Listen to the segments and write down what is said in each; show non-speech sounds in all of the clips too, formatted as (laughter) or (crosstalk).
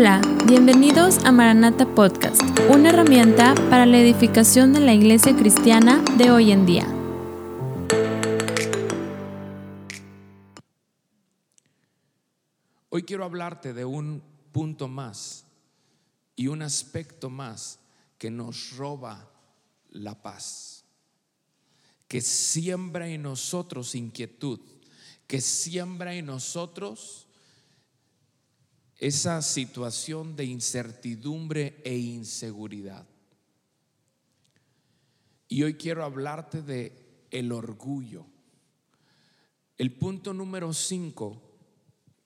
Hola, bienvenidos a Maranata Podcast, una herramienta para la edificación de la iglesia cristiana de hoy en día. Hoy quiero hablarte de un punto más y un aspecto más que nos roba la paz, que siembra en nosotros inquietud, que siembra en nosotros esa situación de incertidumbre e inseguridad. Y hoy quiero hablarte de el orgullo. El punto número 5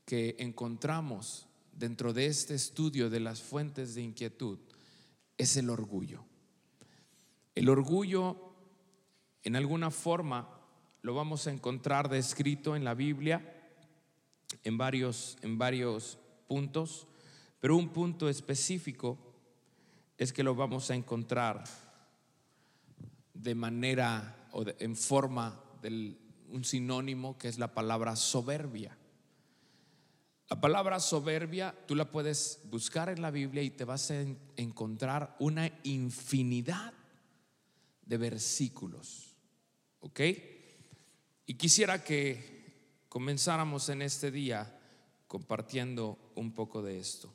que encontramos dentro de este estudio de las fuentes de inquietud es el orgullo. El orgullo, en alguna forma, lo vamos a encontrar descrito en la Biblia en varios, en varios puntos, pero un punto específico es que lo vamos a encontrar de manera o en forma de un sinónimo que es la palabra soberbia. La palabra soberbia tú la puedes buscar en la Biblia y te vas a encontrar una infinidad de versículos. ¿Ok? Y quisiera que comenzáramos en este día compartiendo un poco de esto.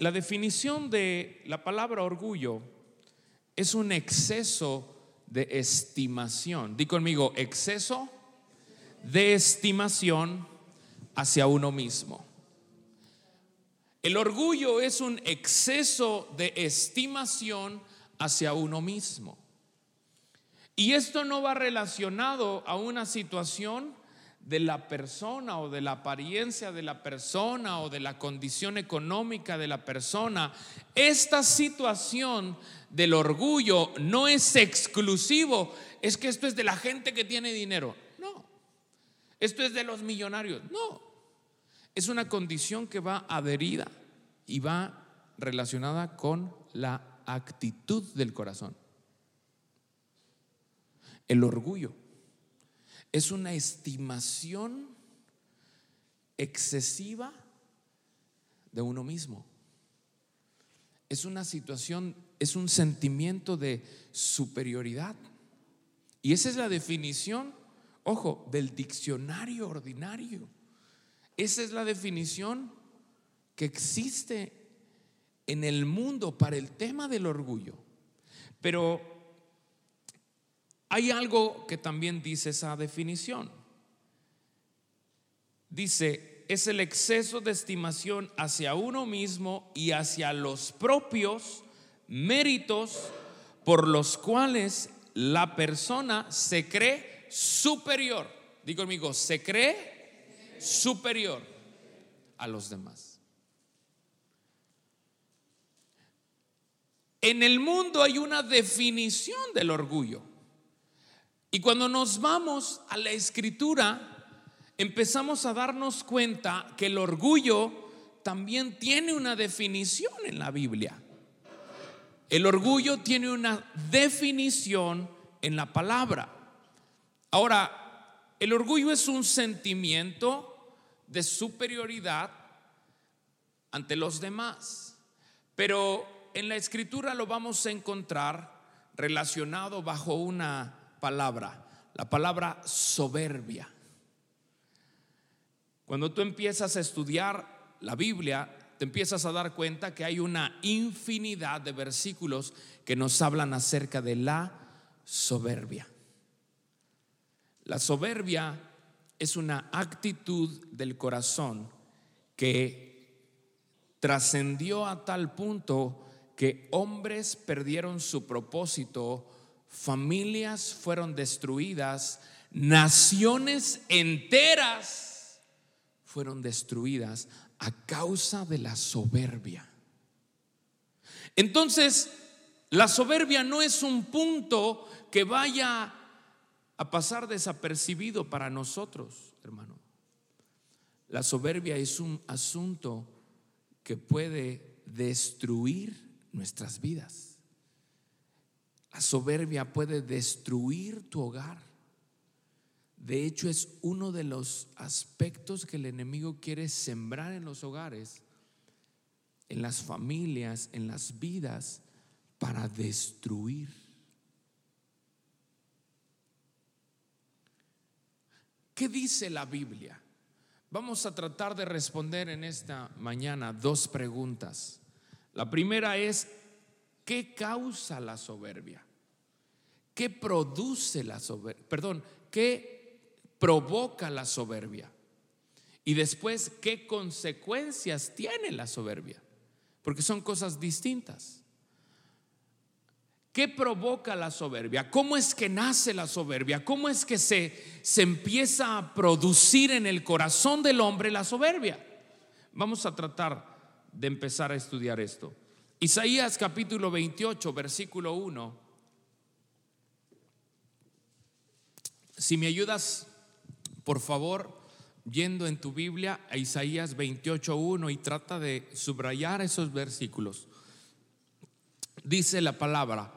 La definición de la palabra orgullo es un exceso de estimación. Di conmigo, exceso de estimación hacia uno mismo. El orgullo es un exceso de estimación hacia uno mismo. Y esto no va relacionado a una situación de la persona o de la apariencia de la persona o de la condición económica de la persona. Esta situación del orgullo no es exclusivo, es que esto es de la gente que tiene dinero. No, esto es de los millonarios. No, es una condición que va adherida y va relacionada con la actitud del corazón. El orgullo es una estimación excesiva de uno mismo. Es una situación, es un sentimiento de superioridad. Y esa es la definición, ojo, del diccionario ordinario. Esa es la definición que existe en el mundo para el tema del orgullo. Pero hay algo que también dice esa definición. Dice, es el exceso de estimación hacia uno mismo y hacia los propios méritos por los cuales la persona se cree superior. Digo conmigo, se cree superior a los demás. En el mundo hay una definición del orgullo. Y cuando nos vamos a la escritura, empezamos a darnos cuenta que el orgullo también tiene una definición en la Biblia. El orgullo tiene una definición en la palabra. Ahora, el orgullo es un sentimiento de superioridad ante los demás, pero en la escritura lo vamos a encontrar relacionado bajo una palabra, la palabra soberbia. Cuando tú empiezas a estudiar la Biblia, te empiezas a dar cuenta que hay una infinidad de versículos que nos hablan acerca de la soberbia. La soberbia es una actitud del corazón que trascendió a tal punto que hombres perdieron su propósito familias fueron destruidas, naciones enteras fueron destruidas a causa de la soberbia. Entonces, la soberbia no es un punto que vaya a pasar desapercibido para nosotros, hermano. La soberbia es un asunto que puede destruir nuestras vidas. La soberbia puede destruir tu hogar. De hecho, es uno de los aspectos que el enemigo quiere sembrar en los hogares en las familias, en las vidas, para destruir. ¿Qué dice la Biblia? Vamos a tratar de responder en esta mañana dos preguntas. La primera es, ¿qué causa la soberbia? ¿Qué produce la soberbia? Perdón, ¿qué provoca la soberbia? Y después, ¿qué consecuencias tiene la soberbia? Porque son cosas distintas. ¿Qué provoca la soberbia? ¿Cómo es que nace la soberbia? ¿Cómo es que se, se empieza a producir en el corazón del hombre la soberbia? Vamos a tratar de empezar a estudiar esto. Isaías capítulo 28, versículo 1. Si me ayudas, por favor, yendo en tu Biblia a Isaías 1 y trata de subrayar esos versículos. Dice la palabra,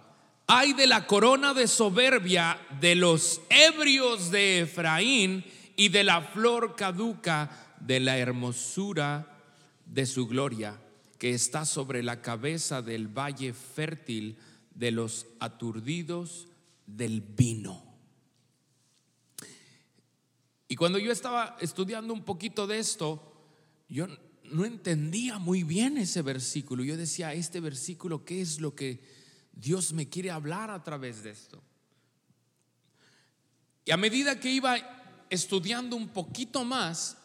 hay de la corona de soberbia de los ebrios de Efraín y de la flor caduca de la hermosura de su gloria, está sobre la cabeza del valle fértil de los aturdidos del vino. Y cuando yo estaba estudiando un poquito de esto, yo no entendía muy bien ese versículo. Yo decía, este versículo, ¿qué es lo que Dios me quiere hablar a través de esto? Y a medida que iba estudiando un poquito más,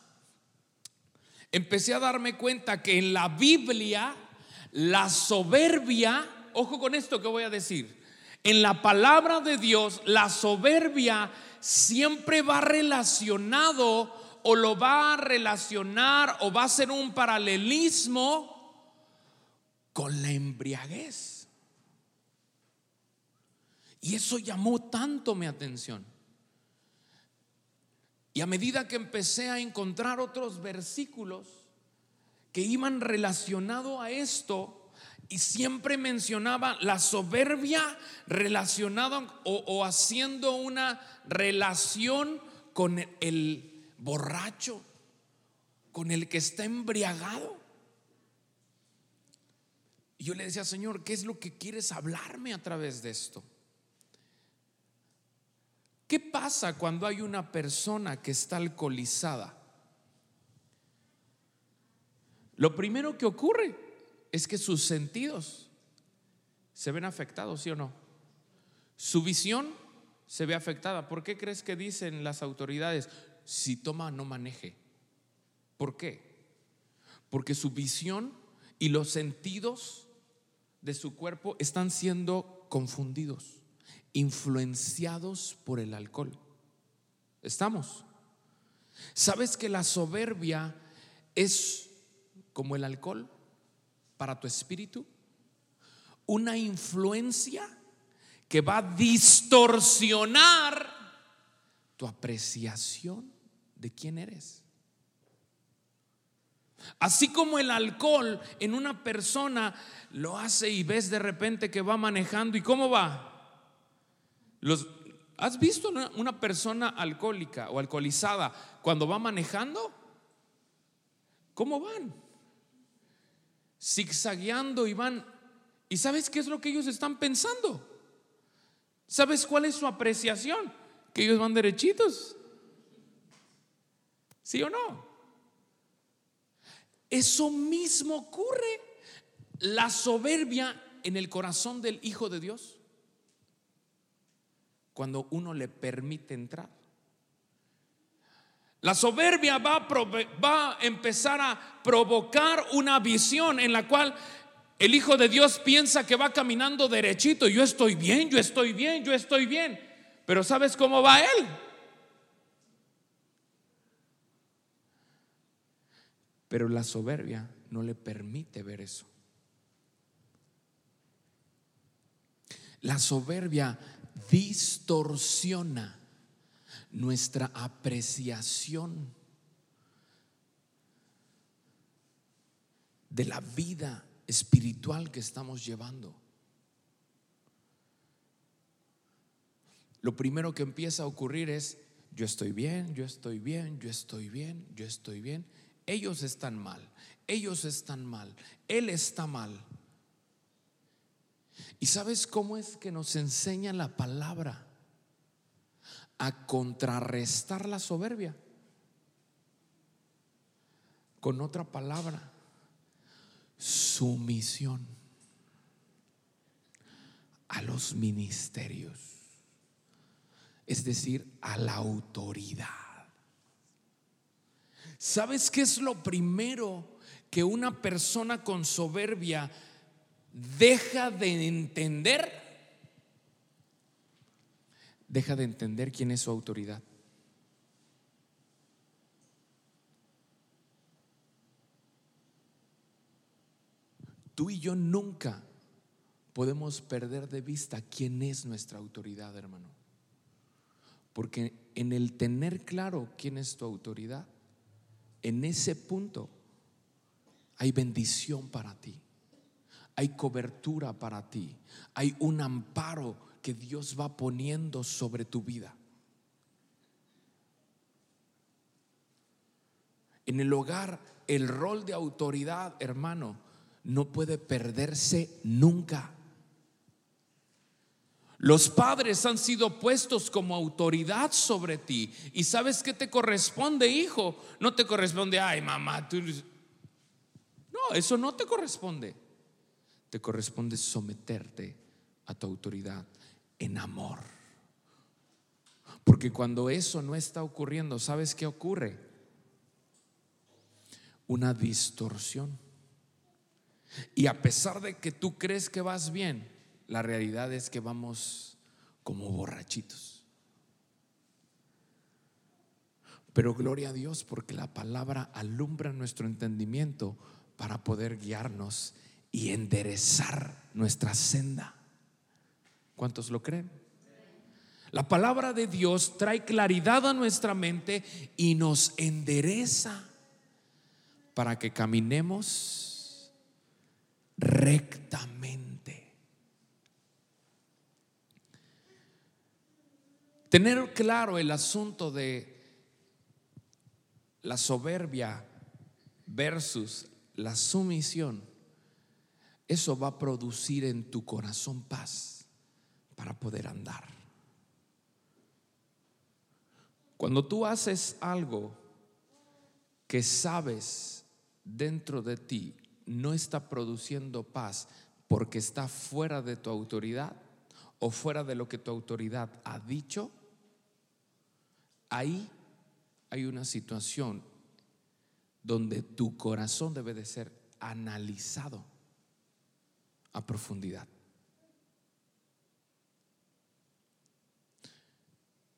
empecé a darme cuenta que en la Biblia la soberbia, ojo con esto que voy a decir, en la palabra de Dios la soberbia siempre va relacionado o lo va a relacionar o va a ser un paralelismo con la embriaguez. Y eso llamó tanto mi atención. Y a medida que empecé a encontrar otros versículos que iban relacionado a esto, y siempre mencionaba la soberbia relacionada o, haciendo una relación con el borracho, con el que está embriagado. Y yo le decía, Señor, ¿qué es lo que quieres hablarme a través de esto? ¿Qué pasa cuando hay una persona que está alcoholizada? Lo primero que ocurre es que sus sentidos se ven afectados, ¿sí o no? Su visión se ve afectada. ¿Por qué crees que dicen las autoridades, si toma, no maneje? ¿Por qué? Porque su visión y los sentidos de su cuerpo están siendo confundidos, influenciados por el alcohol. ¿Estamos? ¿Sabes que la soberbia es como el alcohol? para tu espíritu? Una influencia que va a distorsionar tu apreciación de quién eres. Así como el alcohol en una persona lo hace y ves de repente que va manejando y cómo va. Los, ¿Has visto una, una persona alcohólica o alcoholizada cuando va manejando? ¿Cómo van? zigzagueando y van. ¿Y sabes qué es lo que ellos están pensando? ¿Sabes cuál es su apreciación? Que ellos van derechitos. ¿Sí o no? Eso mismo ocurre. La soberbia en el corazón del Hijo de Dios. Cuando uno le permite entrar. La soberbia va a, empezar a provocar una visión en la cual el Hijo de Dios piensa que va caminando derechito. Yo estoy bien, yo estoy bien, yo estoy bien. Pero ¿sabes cómo va Él? Pero la soberbia no le permite ver eso. La soberbia distorsiona nuestra apreciación de la vida espiritual que estamos llevando. Lo primero que empieza a ocurrir es, yo estoy bien, yo estoy bien, yo estoy bien, yo estoy bien. ellos están mal, ellos están mal, él está mal. ¿Y sabes cómo es que nos enseña la palabra? A contrarrestar la soberbia. Con otra palabra, sumisión a los ministerios, es decir, a la autoridad. ¿Sabes qué es lo primero que una persona con soberbia deja de entender? Deja de entender quién es su autoridad. Tú y yo nunca podemos perder de vista quién es nuestra autoridad, hermano. Porque en el tener claro quién es tu autoridad, en ese punto hay bendición para ti, hay cobertura para ti, hay un amparo que Dios va poniendo sobre tu vida. En el hogar, el rol de autoridad, hermano, no puede perderse nunca. Los padres han sido puestos como autoridad sobre ti. ¿Y sabes qué te corresponde, hijo? No te corresponde, ay, mamá, tú... No, eso no te corresponde. Te corresponde someterte a tu autoridad en amor. Porque cuando eso no está ocurriendo, ¿sabes qué ocurre? Una distorsión. Y a pesar de que tú crees que vas bien, la realidad es que vamos como borrachitos. Pero gloria a Dios porque la palabra alumbra nuestro entendimiento para poder guiarnos y enderezar nuestra senda. ¿Cuántos lo creen? La palabra de Dios trae claridad a nuestra mente y nos endereza para que caminemos rectamente. Tener claro el asunto de la soberbia versus la sumisión, eso va a producir en tu corazón paz para poder andar. Cuando tú haces algo que sabes dentro de ti no está produciendo paz porque está fuera de tu autoridad o fuera de lo que tu autoridad ha dicho, ahí hay una situación donde tu corazón debe de ser analizado a profundidad.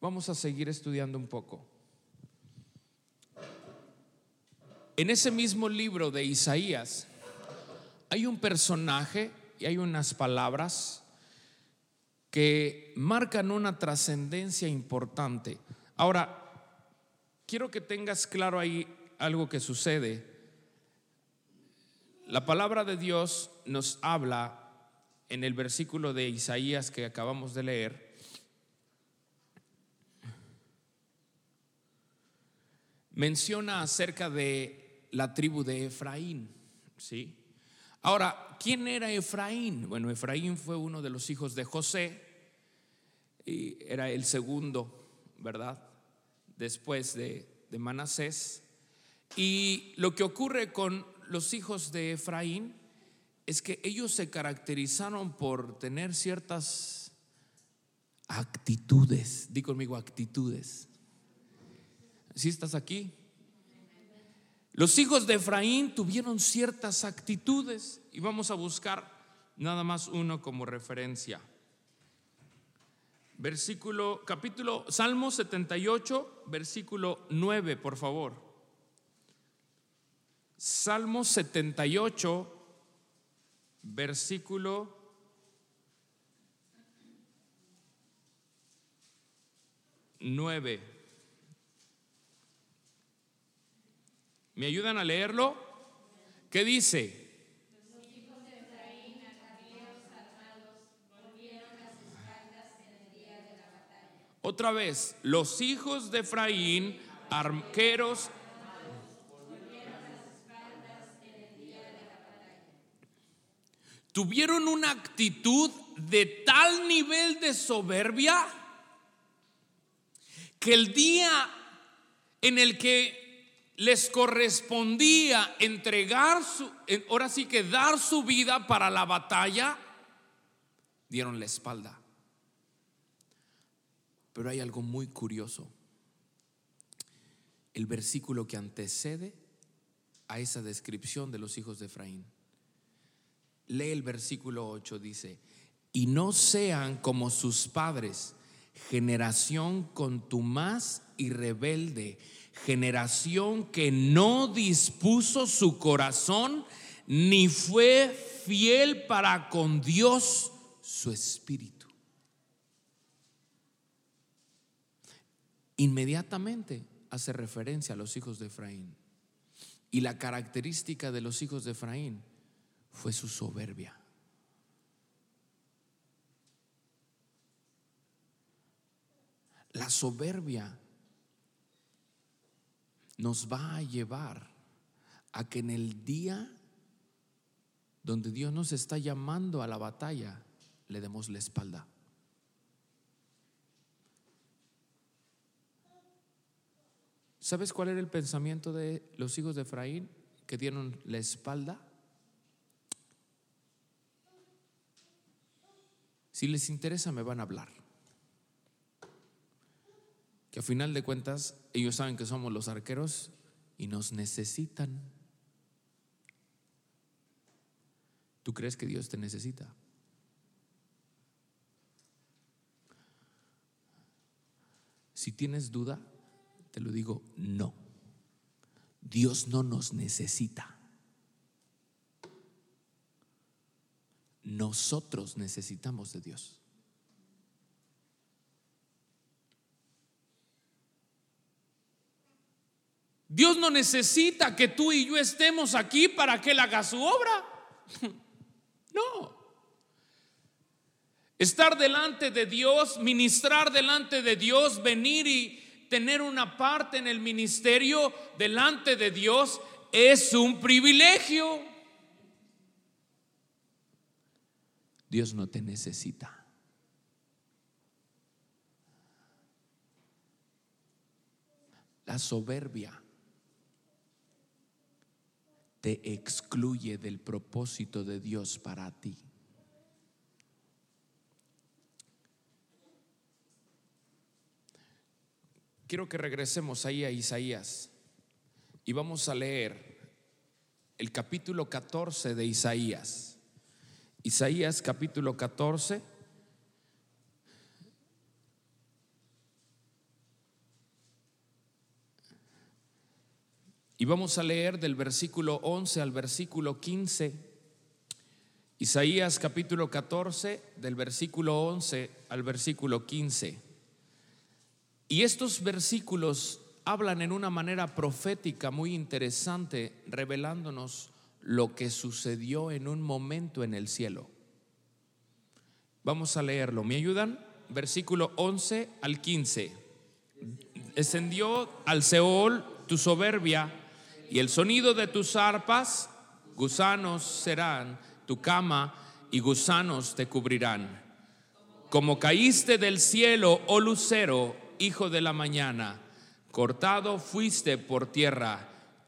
Vamos a seguir estudiando un poco. En ese mismo libro de Isaías, hay un personaje y hay unas palabras que marcan una trascendencia importante. Ahora, quiero que tengas claro ahí algo que sucede. La palabra de Dios nos habla en el versículo de Isaías que acabamos de leer. Menciona acerca de la tribu de Efraín, ¿sí? Ahora, ¿quién era Efraín? Bueno, Efraín fue uno de los hijos de José y era el segundo, ¿verdad? Después de, de Manasés. Y lo que ocurre con los hijos de Efraín es que ellos se caracterizaron por tener ciertas actitudes. Di conmigo actitudes. ¿Sí estás aquí? Los hijos de Efraín tuvieron ciertas actitudes y vamos a buscar nada más uno como referencia. Versículo, capítulo, Salmo 78, versículo 9, por favor. Salmo 78, versículo 9. ¿Me ayudan a leerlo? ¿Qué dice? Otra vez, los hijos de Efraín, arqueros, tuvieron una actitud de tal nivel de soberbia que el día en el que les correspondía entregar su, ahora sí que dar su vida para la batalla, dieron la espalda. Pero hay algo muy curioso. El versículo que antecede a esa descripción de los hijos de Efraín. Lee el versículo 8, dice, y no sean como sus padres, generación contumaz y rebelde, generación que no dispuso su corazón ni fue fiel para con Dios su espíritu. Inmediatamente hace referencia a los hijos de Efraín. Y la característica de los hijos de Efraín fue su soberbia. La soberbia nos va a llevar a que en el día donde Dios nos está llamando a la batalla, le demos la espalda. ¿Sabes cuál era el pensamiento de los hijos de Efraín que dieron la espalda? Si les interesa, me van a hablar. Que a final de cuentas, ellos saben que somos los arqueros y nos necesitan. ¿Tú crees que Dios te necesita? Si tienes duda, te lo digo, no. Dios no nos necesita. Nosotros necesitamos de Dios. Dios no necesita que tú y yo estemos aquí para que Él haga su obra. (laughs) No. Estar delante de Dios, ministrar delante de Dios, venir y tener una parte en el ministerio delante de Dios es un privilegio. Dios no te necesita. La soberbia te excluye del propósito de Dios para ti. Quiero que regresemos ahí a Isaías y vamos a leer el capítulo 14 de Isaías. Isaías capítulo 14. Y vamos a leer del versículo 11 al versículo 15. Isaías capítulo 14, del versículo 11 al versículo 15. Y estos versículos hablan en una manera profética muy interesante, revelándonos lo que sucedió en un momento en el cielo. Vamos a leerlo. ¿Me ayudan? Versículo 11 al 15. Descendió al Seol tu soberbia y el sonido de tus arpas, gusanos serán tu cama y gusanos te cubrirán. Como caíste del cielo, oh lucero, hijo de la mañana, cortado fuiste por tierra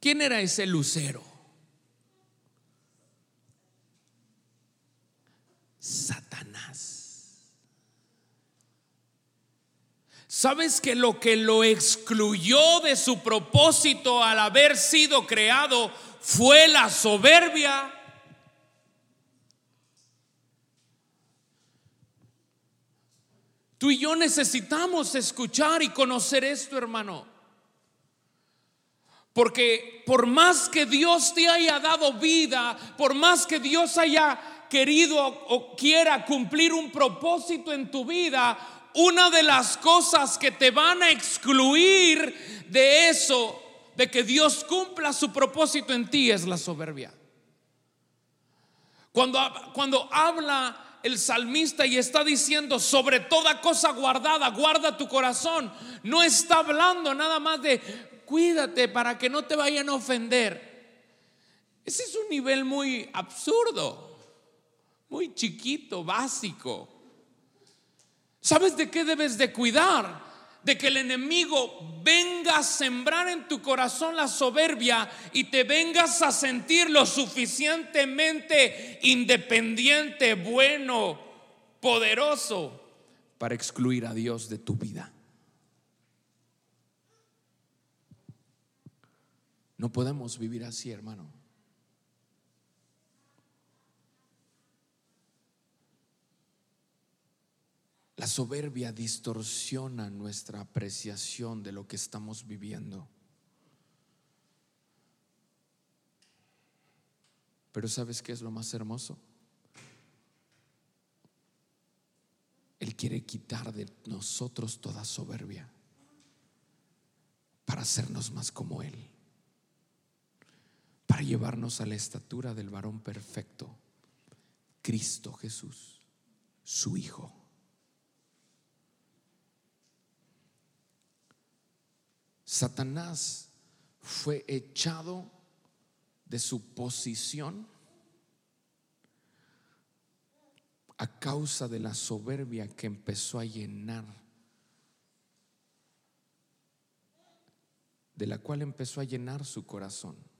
¿Quién era ese lucero? Satanás. ¿Sabes que lo que lo excluyó de su propósito al haber sido creado fue la soberbia? Tú y yo necesitamos escuchar y conocer esto, hermano. Porque por más que Dios te haya dado vida, por más que Dios haya querido o quiera cumplir un propósito en tu vida, una de las cosas que te van a excluir de eso, de que Dios cumpla su propósito en ti, es la soberbia. Cuando, cuando habla el salmista y está diciendo sobre toda cosa guardada, guarda tu corazón, no está hablando nada más de cuídate para que no te vayan a ofender. Ese es un nivel muy absurdo, muy chiquito, básico. ¿Sabes de qué debes de cuidar? De que el enemigo venga a sembrar en tu corazón la soberbia y te vengas a sentir lo suficientemente independiente, bueno, poderoso para excluir a Dios de tu vida. No podemos vivir así, hermano. La soberbia distorsiona nuestra apreciación de lo que estamos viviendo. Pero ¿sabes qué es lo más hermoso? Él quiere quitar de nosotros toda soberbia para hacernos más como Él, para llevarnos a la estatura del varón perfecto, Cristo Jesús, su Hijo. Satanás fue echado de su posición a causa de la soberbia que empezó a llenar, de la cual empezó a llenar su corazón.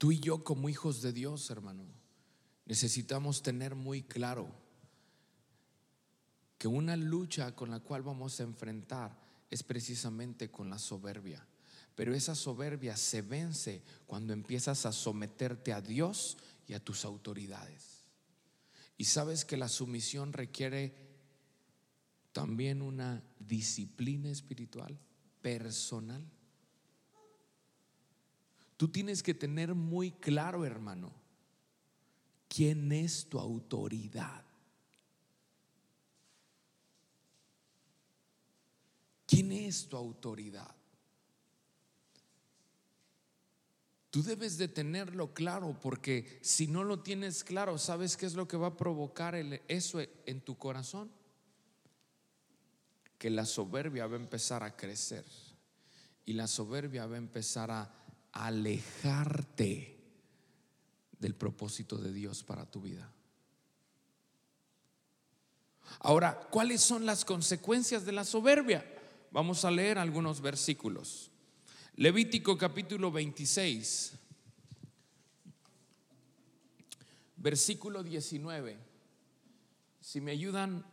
Tú y yo como hijos de Dios, hermano, necesitamos tener muy claro que una lucha con la cual vamos a enfrentar es precisamente con la soberbia. Pero esa soberbia se vence cuando empiezas a someterte a Dios y a tus autoridades. Y sabes que la sumisión requiere también una disciplina espiritual, personal. Tú tienes que tener muy claro, hermano, quién es tu autoridad. ¿Quién es tu autoridad? Tú debes de tenerlo claro porque si no lo tienes claro, ¿sabes qué es lo que va a provocar eso en tu corazón? Que la soberbia va a empezar a crecer y la soberbia va a empezar a alejarte del propósito de Dios para tu vida. Ahora, ¿cuáles son las consecuencias de la soberbia? Vamos a leer algunos versículos. Levítico capítulo 26, versículo 19. Si me ayudan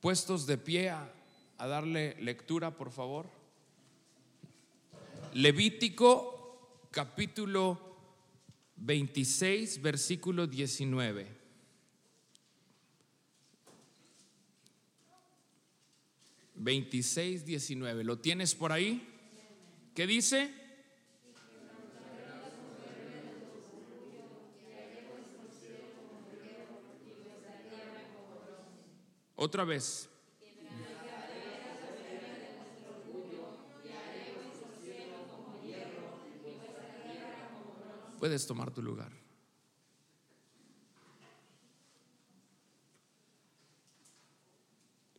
puestos de pie a, darle lectura, por favor. Levítico capítulo 26, versículo 19. 26, 19. ¿Lo tienes por ahí? ¿Qué dice? Otra vez. Puedes tomar tu lugar.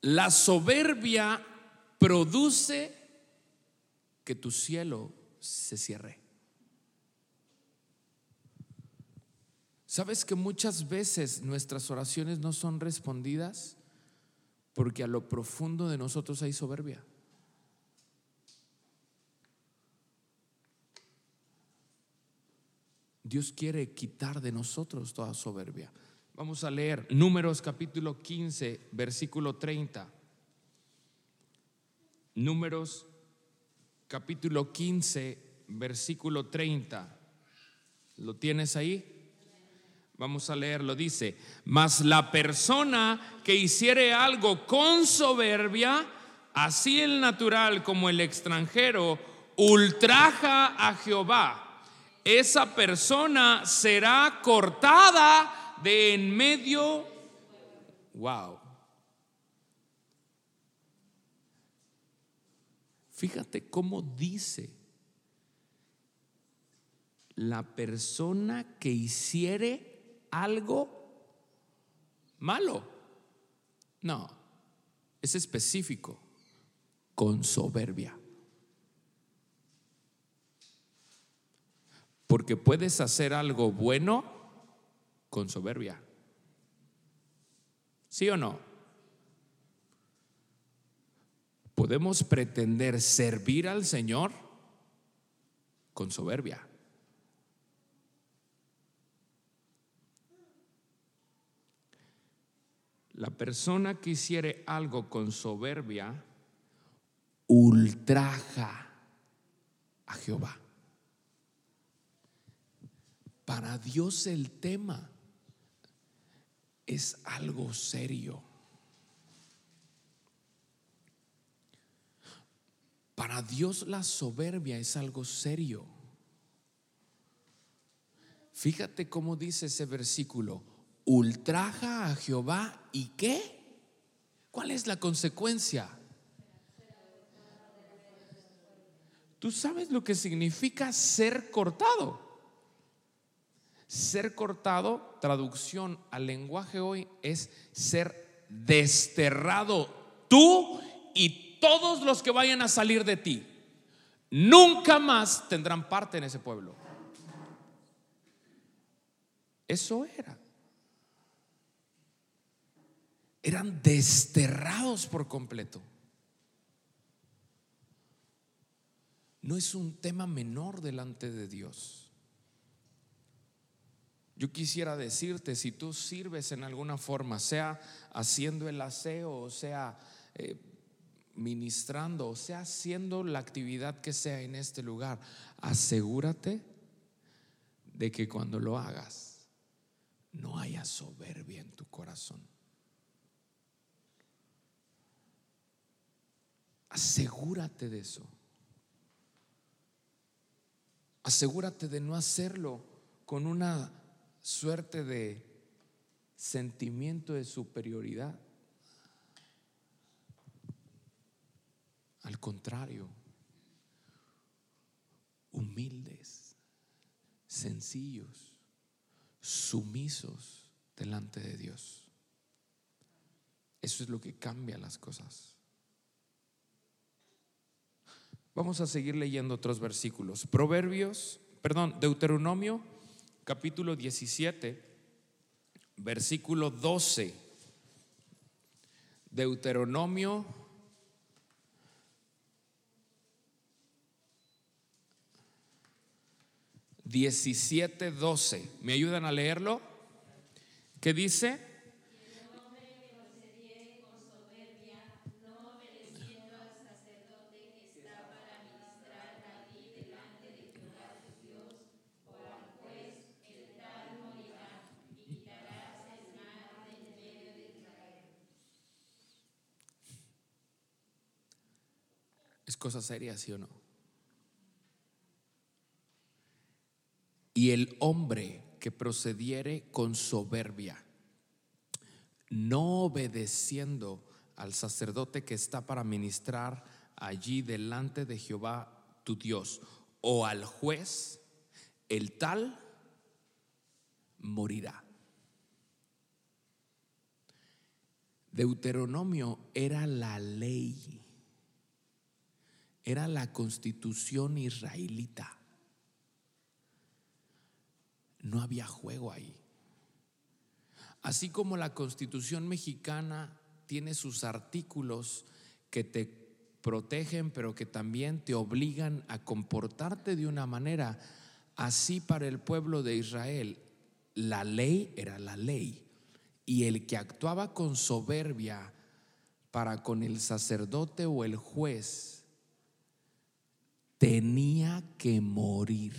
La soberbia produce que tu cielo se cierre. ¿Sabes que muchas veces nuestras oraciones no son respondidas? Porque a lo profundo de nosotros hay soberbia. Dios quiere quitar de nosotros toda soberbia. Vamos a leer Números capítulo 15, versículo 30. Números capítulo 15, versículo 30. ¿Lo tienes ahí? Vamos a leerlo. Dice, mas la persona que hiciere algo con soberbia, así el natural como el extranjero ultraja a Jehová, esa persona será cortada de en medio. Wow. Fíjate cómo dice la persona que hiciere algo malo. No, es específico, con soberbia. Porque puedes hacer algo bueno con soberbia. ¿Sí o no? Podemos pretender servir al Señor con soberbia. La persona que hiciere algo con soberbia ultraja a Jehová. Para Dios el tema es algo serio. Para Dios la soberbia es algo serio. Fíjate cómo dice ese versículo ultraja a Jehová y qué? ¿Cuál es la consecuencia? ¿Tú sabes lo que significa ser cortado? Ser cortado, traducción al lenguaje hoy, es ser desterrado tú y todos los que vayan a salir de ti. Nunca más tendrán parte en ese pueblo. Eso era. eran desterrados por completo. No es un tema menor delante de Dios. Yo quisiera decirte, si tú sirves en alguna forma, sea haciendo el aseo, o sea eh, ministrando, o sea haciendo la actividad que sea en este lugar, asegúrate de que cuando lo hagas no haya soberbia en tu corazón. Asegúrate de eso. Asegúrate de no hacerlo con una suerte de sentimiento de superioridad. Al contrario, humildes, sencillos, sumisos delante de Dios. Eso es lo que cambia las cosas. Vamos a seguir leyendo otros versículos. Proverbios, perdón, Deuteronomio, capítulo 17, versículo 12. Deuteronomio diecisiete doce. ¿Me ayudan a leerlo? ¿Qué dice? Cosa seria, ¿sí o no? Y el hombre que procediere con soberbia, no obedeciendo al sacerdote que está para ministrar allí delante de Jehová tu Dios, o al juez, el tal morirá. Deuteronomio era la ley era la constitución israelita. No había juego ahí. Así como la constitución mexicana tiene sus artículos que te protegen, pero que también te obligan a comportarte de una manera, así para el pueblo de Israel, la ley era la ley. Y el que actuaba con soberbia para con el sacerdote o el juez, tenía que morir.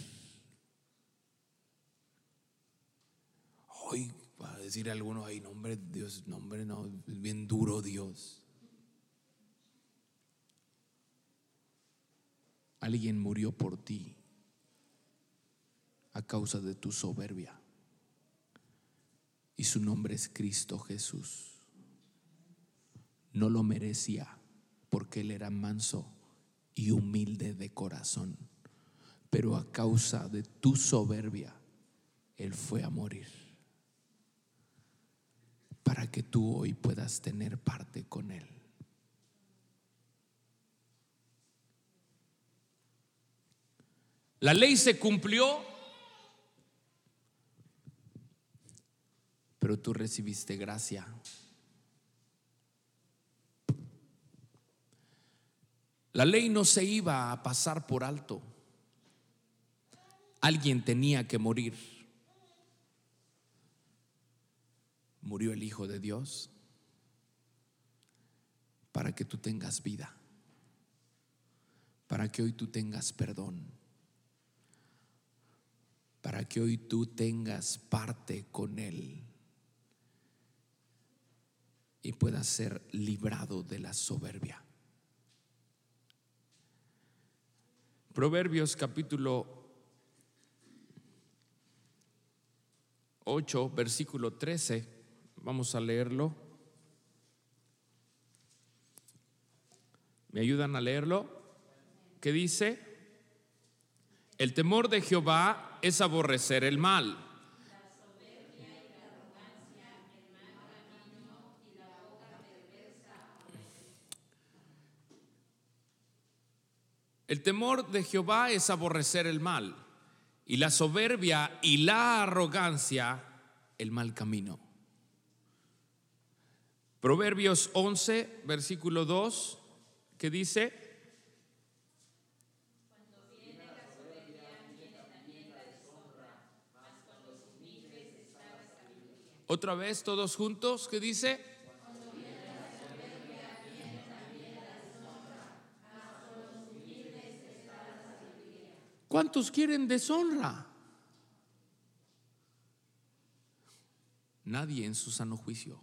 Hoy, para decir a algunos, ay, nombre Dios, nombre no, es bien duro Dios. Alguien murió por ti a causa de tu soberbia. Y su nombre es Cristo Jesús. No lo merecía porque él era manso y humilde de corazón. Pero a causa de tu soberbia, él fue a morir. Para que tú hoy puedas tener parte con él. La ley se cumplió, pero tú recibiste gracia. La ley no se iba a pasar por alto. Alguien tenía que morir. Murió el Hijo de Dios para que tú tengas vida, para que hoy tú tengas perdón para que hoy tú tengas parte con Él y puedas ser librado de la soberbia. Proverbios capítulo 8, versículo 13, vamos a leerlo. ¿Me ayudan a leerlo? ¿Qué dice? El temor de Jehová es aborrecer el mal. El temor de Jehová es aborrecer el mal y la soberbia y la arrogancia el mal camino. Proverbios 11, versículo 2, que dice, Otra vez, todos juntos, ¿qué dice? ¿Cuántos quieren deshonra? Nadie en su sano juicio.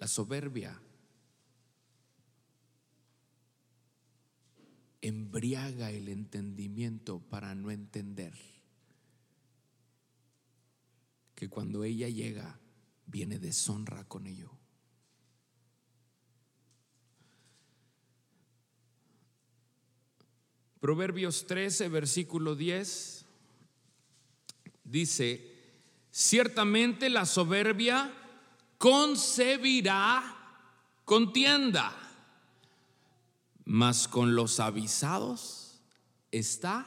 La soberbia embriaga el entendimiento para no entender que cuando ella llega, viene deshonra con ello. Proverbios 13, versículo 10, dice, ciertamente la soberbia concebirá contienda, mas con los avisados está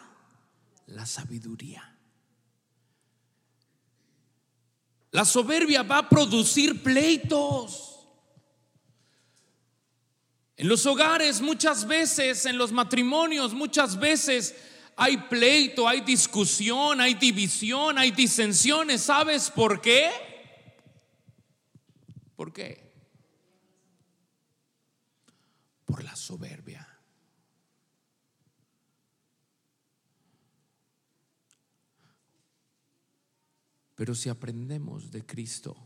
la sabiduría. La soberbia va a producir pleitos. En los hogares muchas veces, en los matrimonios muchas veces hay pleito, hay discusión, hay división, hay disensiones. ¿Sabes por qué? ¿Por qué? Por la soberbia. Pero si aprendemos de Cristo,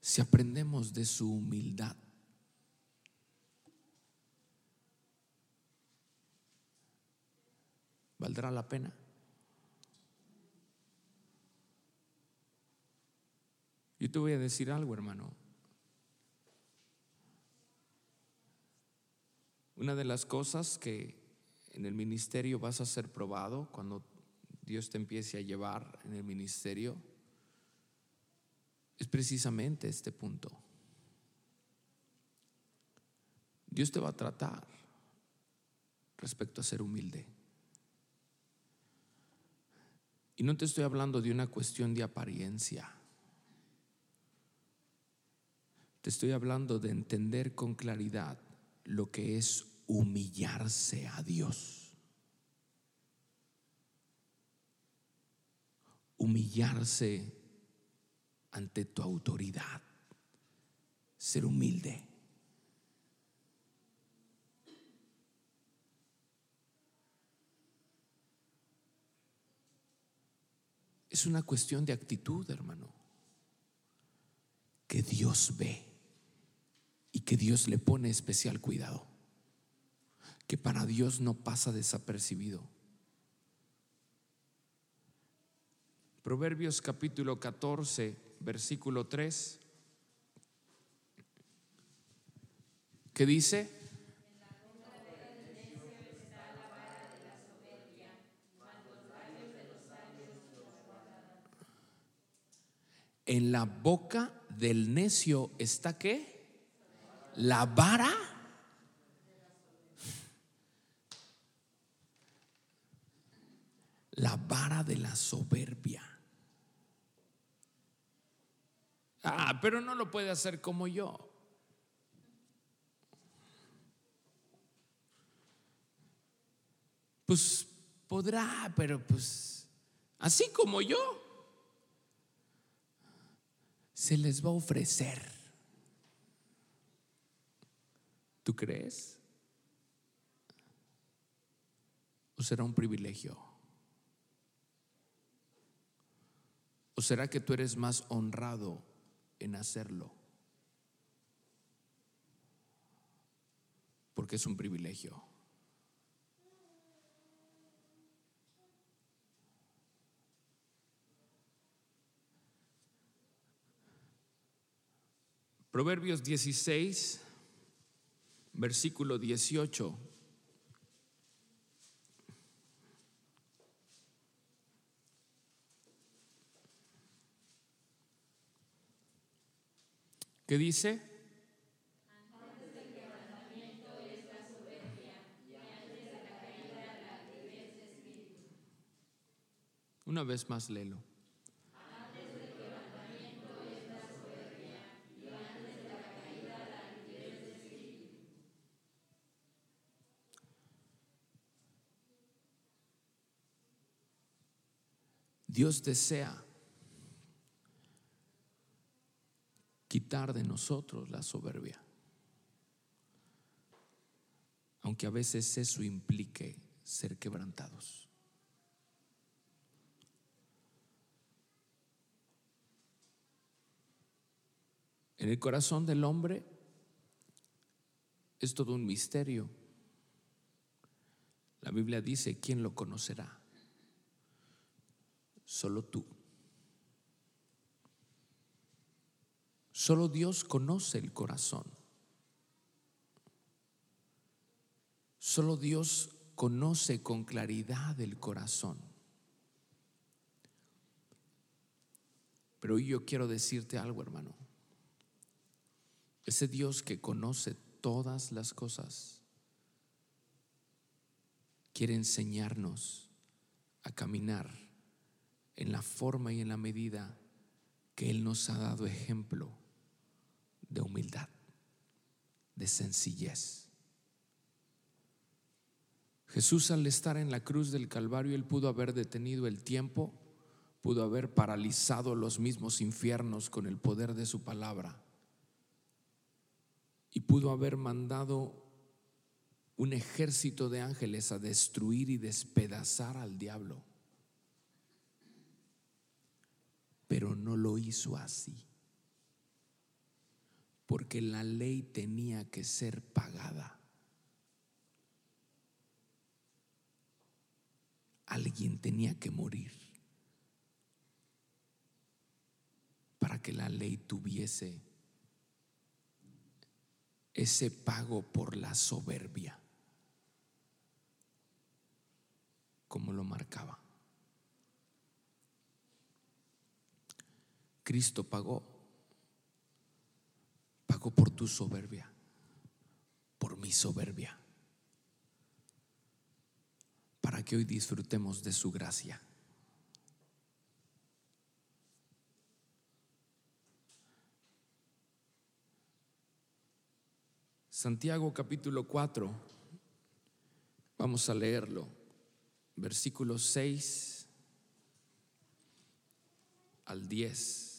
si aprendemos de su humildad, ¿valdrá la pena? Yo te voy a decir algo, hermano. Una de las cosas que en el ministerio vas a ser probado cuando Dios te empiece a llevar en el ministerio, es precisamente este punto. Dios te va a tratar respecto a ser humilde. Y no te estoy hablando de una cuestión de apariencia. Te estoy hablando de entender con claridad lo que es humillarse a Dios. humillarse ante tu autoridad, ser humilde. Es una cuestión de actitud, hermano, que Dios ve y que Dios le pone especial cuidado, que para Dios no pasa desapercibido. Proverbios capítulo 14, versículo 3, que dice, en la boca del necio está qué? La vara. La vara de la soberbia. Ah, pero no lo puede hacer como yo. Pues podrá, pero pues así como yo se les va a ofrecer. ¿Tú crees? ¿O será un privilegio? ¿O será que tú eres más honrado en hacerlo? Porque es un privilegio. Proverbios 16, versículo 18. ¿Qué dice? Una vez más léelo. Dios desea quitar de nosotros la soberbia. Aunque a veces eso implique ser quebrantados. En el corazón del hombre es todo un misterio. La Biblia dice, ¿quién lo conocerá? Solo tú. Solo Dios conoce el corazón. Solo Dios conoce con claridad el corazón. Pero yo quiero decirte algo, hermano. Ese Dios que conoce todas las cosas quiere enseñarnos a caminar en la forma y en la medida que Él nos ha dado ejemplo de humildad, de sencillez. Jesús al estar en la cruz del Calvario, Él pudo haber detenido el tiempo, pudo haber paralizado los mismos infiernos con el poder de su palabra y pudo haber mandado un ejército de ángeles a destruir y despedazar al diablo. Pero no lo hizo así. Porque la ley tenía que ser pagada. Alguien tenía que morir para que la ley tuviese ese pago por la soberbia, como lo marcaba. Cristo pagó. Pagó por tu soberbia, por mi soberbia, para que hoy disfrutemos de su gracia. Santiago capítulo 4, vamos a leerlo, versículos 6 al 10.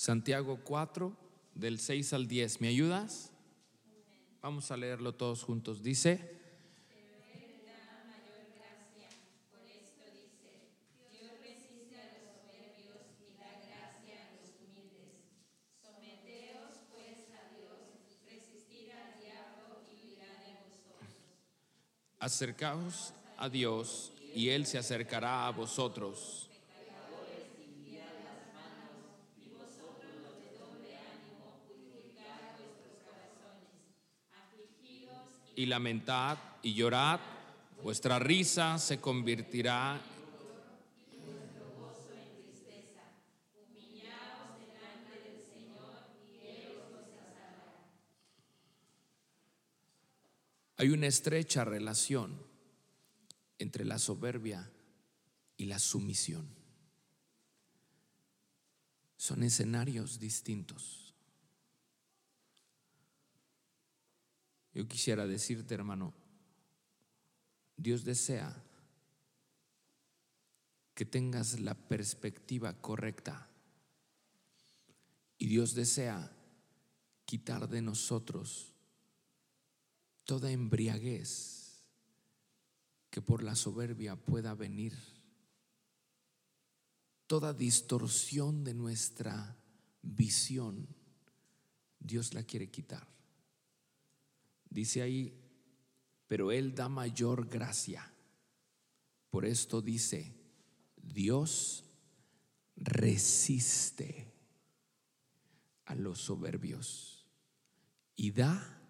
Santiago 4, del 6 al 10. ¿Me ayudas? Vamos a leerlo todos juntos. Dice, acercaos a Dios y Él se acercará a vosotros. Y lamentad y llorad, vuestra risa se convertirá Hay una estrecha relación entre la soberbia y la sumisión. Son escenarios distintos. Yo quisiera decirte, hermano, Dios desea que tengas la perspectiva correcta y Dios desea quitar de nosotros toda embriaguez que por la soberbia pueda venir, toda distorsión de nuestra visión, Dios la quiere quitar. Dice ahí, pero Él da mayor gracia. Por esto dice, Dios resiste a los soberbios y da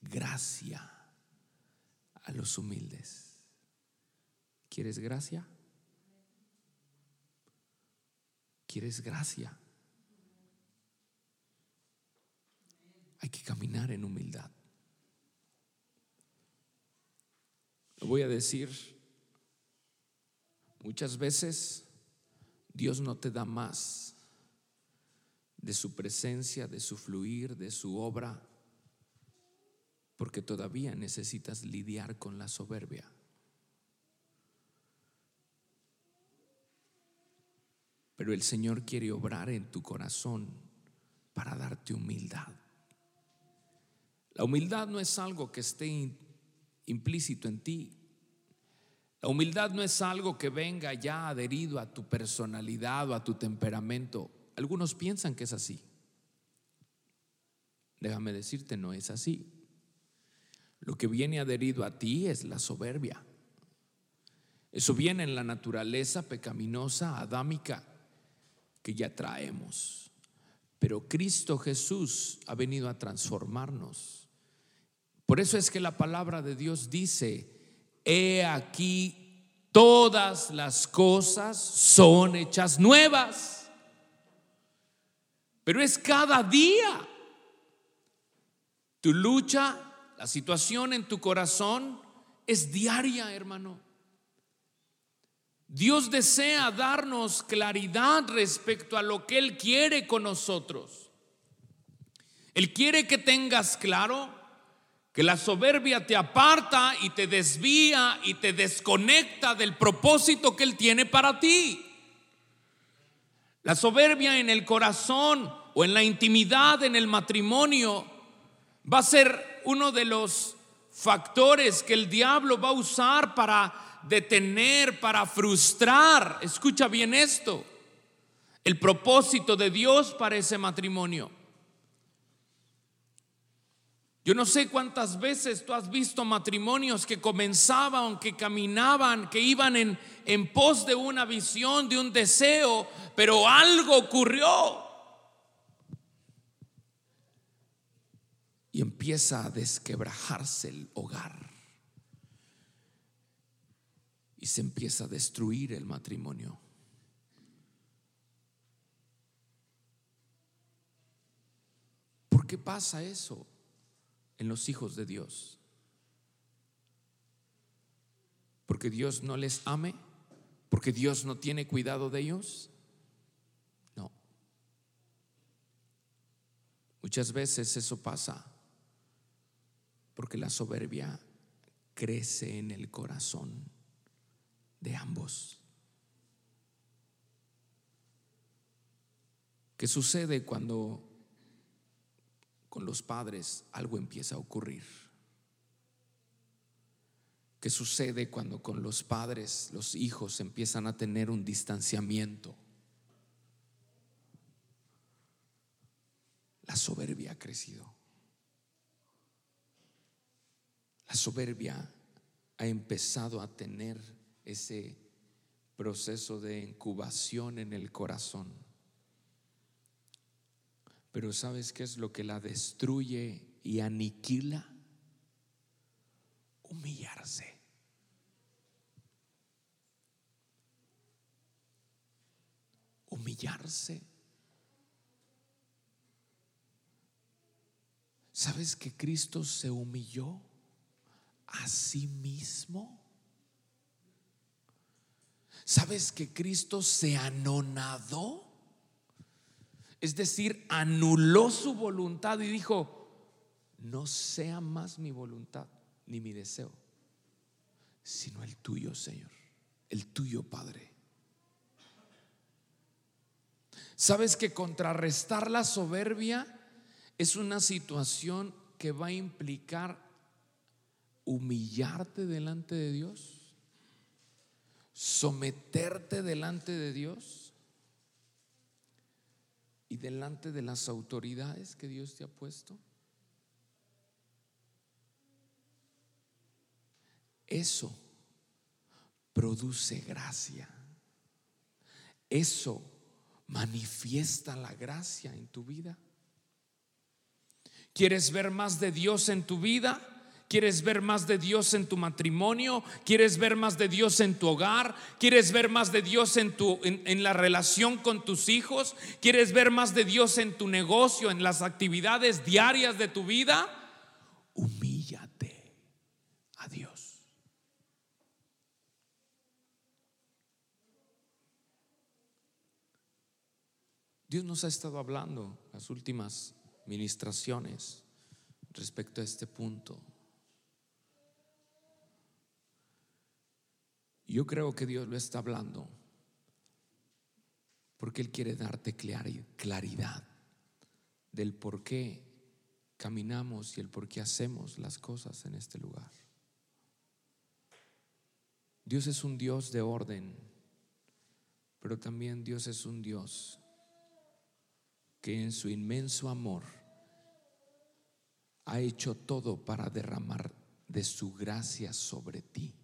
gracia a los humildes. ¿Quieres gracia? ¿Quieres gracia? Hay que caminar en humildad. Voy a decir, muchas veces Dios no te da más de su presencia, de su fluir, de su obra porque todavía necesitas lidiar con la soberbia. Pero el Señor quiere obrar en tu corazón para darte humildad. La humildad no es algo que esté implícito en ti. La humildad no es algo que venga ya adherido a tu personalidad o a tu temperamento. Algunos piensan que es así. Déjame decirte, no es así. Lo que viene adherido a ti es la soberbia. Eso viene en la naturaleza pecaminosa, adámica, que ya traemos. Pero Cristo Jesús ha venido a transformarnos. Por eso es que la palabra de Dios dice, he aquí todas las cosas son hechas nuevas. Pero es cada día. Tu lucha la situación en tu corazón es diaria, hermano. Dios desea darnos claridad respecto a lo que Él quiere con nosotros. Él quiere que tengas claro que la soberbia te aparta y te desvía y te desconecta del propósito que Él tiene para ti. La soberbia en el corazón o en la intimidad, en el matrimonio, va a ser uno de los factores que el diablo va a usar para detener, para frustrar, escucha bien esto, el propósito de Dios para ese matrimonio. Yo no sé cuántas veces tú has visto matrimonios que comenzaban, que caminaban, que iban en, en pos de una visión, de un deseo, pero algo ocurrió y empieza a desquebrajarse el hogar. Y se empieza a destruir el matrimonio. ¿Por qué pasa eso en los hijos de Dios? ¿Porque Dios no les ame? ¿Porque Dios no tiene cuidado de ellos? No. Muchas veces eso pasa porque la soberbia crece en el corazón de ambos. ¿Qué sucede cuando con los padres, algo empieza a ocurrir. ¿Qué sucede cuando con los padres los hijos empiezan a tener un distanciamiento? La soberbia ha crecido. La soberbia ha empezado a tener ese proceso de incubación en el corazón. Pero ¿sabes qué es lo que la destruye y aniquila? Humillarse. Humillarse. ¿Sabes que Cristo se humilló a sí mismo? ¿Sabes que Cristo se anonadó? Es decir, anuló su voluntad y dijo, no sea más mi voluntad ni mi deseo, sino el tuyo, Señor, el tuyo, Padre. ¿Sabes que contrarrestar la soberbia es una situación que va a implicar humillarte delante de Dios? ¿Someterte delante de Dios? ¿Y delante de las autoridades que Dios te ha puesto? Eso produce gracia. Eso manifiesta la gracia en tu vida. ¿Quieres ver más de Dios en tu vida? ¿Quieres ver más de Dios en tu matrimonio? ¿Quieres ver más de Dios en tu hogar? ¿Quieres ver más de Dios en, tu, en, la relación con tus hijos? ¿Quieres ver más de Dios en tu negocio, en las actividades diarias de tu vida? Humíllate a Dios. Dios nos ha estado hablando las últimas ministraciones respecto a este punto. Yo creo que Dios lo está hablando porque Él quiere darte claridad del por qué caminamos y el por qué hacemos las cosas en este lugar. Dios es un Dios de orden, pero también Dios es un Dios que en su inmenso amor ha hecho todo para derramar de su gracia sobre ti.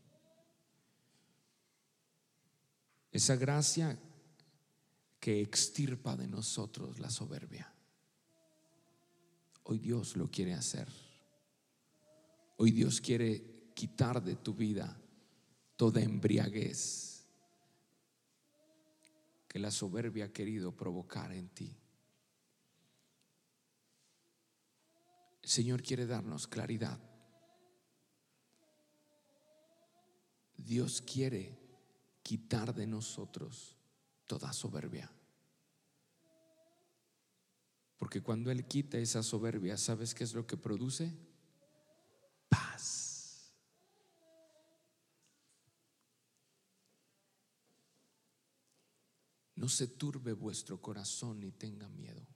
Esa gracia que extirpa de nosotros la soberbia. Hoy Dios lo quiere hacer. Hoy Dios quiere quitar de tu vida toda embriaguez que la soberbia ha querido provocar en ti. El Señor quiere darnos claridad. Dios quiere quitar de nosotros toda soberbia. Porque cuando Él quita esa soberbia, ¿sabes qué es lo que produce? Paz. No se turbe vuestro corazón ni tenga miedo.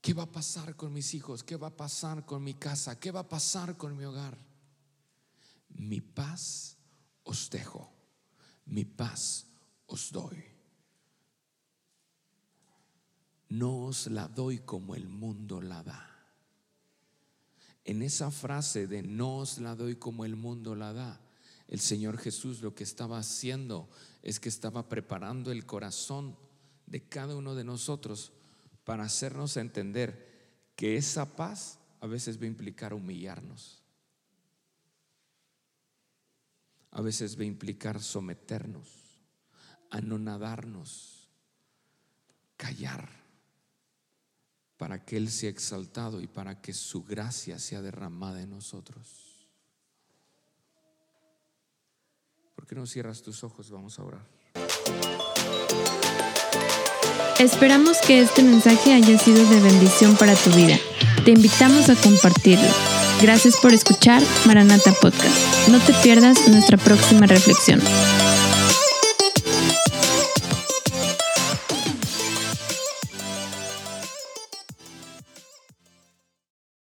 ¿Qué va a pasar con mis hijos? ¿Qué va a pasar con mi casa? ¿Qué va a pasar con mi hogar? Mi paz os dejo, mi paz os doy. No os la doy como el mundo la da. En esa frase de no os la doy como el mundo la da, el Señor Jesús lo que estaba haciendo es que estaba preparando el corazón de cada uno de nosotros para hacernos entender que esa paz a veces va a implicar humillarnos. A veces va a implicar someternos, anonadarnos, callar, para que Él sea exaltado y para que su gracia sea derramada en nosotros. ¿Por qué no cierras tus ojos? Vamos a orar. Esperamos que este mensaje haya sido de bendición para tu vida. Te invitamos a compartirlo. Gracias por escuchar Maranata Podcast. No te pierdas nuestra próxima reflexión.